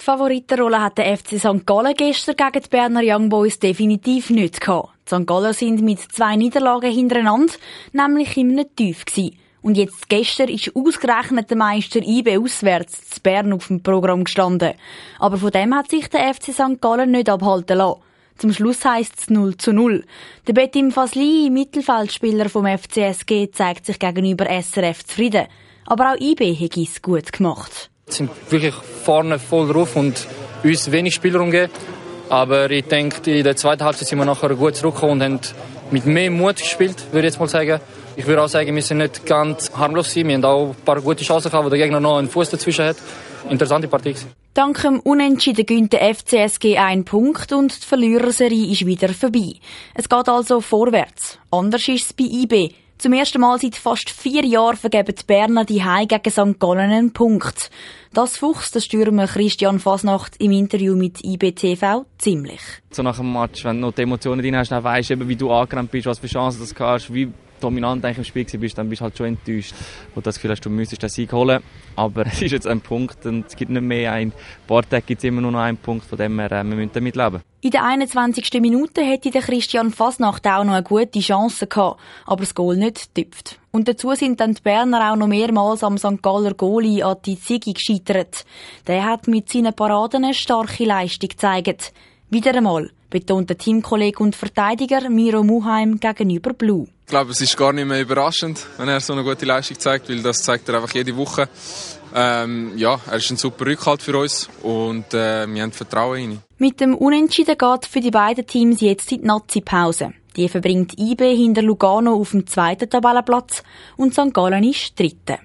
Die Favoritenrolle hat der FC St. Gallen gestern gegen die Berner Young Boys definitiv nicht gehabt. Die St. Gallen sind mit zwei Niederlagen hintereinander nämlich immer tief gewesen. Und jetzt gestern ist ausgerechnet der Meister IB auswärts zu Bern auf dem Programm gestanden. Aber von dem hat sich der FC St. Gallen nicht abhalten lassen. Zum Schluss heisst es 0 zu 0. Der Betim Fasli, Mittelfeldspieler vom FCSG, zeigt sich gegenüber SRF zufrieden. Aber auch IB hat es gut gemacht. Sind wirklich vorne voll drauf und uns wenig Spielraum gegeben. Aber ich denke, in der zweiten Halbzeit sind wir nachher gut zurückgekommen und haben mit mehr Mut gespielt, würde ich jetzt mal sagen. Ich würde auch sagen, wir sind nicht ganz harmlos Wir haben auch ein paar gute Chancen gehabt, wo der Gegner noch einen Fuß dazwischen hat. Interessante Partie. Dank dem Unentschieden gönnt der FCSG einen Punkt und die Verliererserie ist wieder vorbei. Es geht also vorwärts. Anders ist es bei IB. Zum ersten Mal seit fast vier Jahren vergeben die Berner die Hai gegen St. Gallen einen Punkt. Das fuchst der Stürmer Christian Fasnacht im Interview mit IBTV ziemlich. So nach dem Match, wenn du noch die Emotionen drin hast, dann weisst du, wie du angerannt bist, was für Chancen du hast, wie dominant im Spiel bist, dann bist du halt schon enttäuscht. Und das Gefühl hast, du müsstest den Sieg holen. Aber es ist jetzt ein Punkt und es gibt nicht mehr. Ein paar Tage gibt es immer nur noch einen Punkt, von dem her, äh, wir müssen damit leben. In der 21. Minute hätte der Christian Fasnacht auch noch eine gute Chance gehabt, aber das Goal nicht tüpft. Und dazu sind dann die Berner auch noch mehrmals am St. Galler Goalie an die Ziggy gescheitert. Der hat mit seinen Paraden eine starke Leistung gezeigt. Wieder einmal betont der Teamkollege und Verteidiger Miro Muheim gegenüber Blue. Ich glaube, es ist gar nicht mehr überraschend, wenn er so eine gute Leistung zeigt, weil das zeigt er einfach jede Woche. Ähm, ja, er ist ein super Rückhalt für uns und äh, wir haben Vertrauen in ihn. Mit dem Unentschieden geht für die beiden Teams jetzt in die Nazi-Pause. Die verbringt IB hinter Lugano auf dem zweiten Tabellenplatz und St. Gallen ist dritte.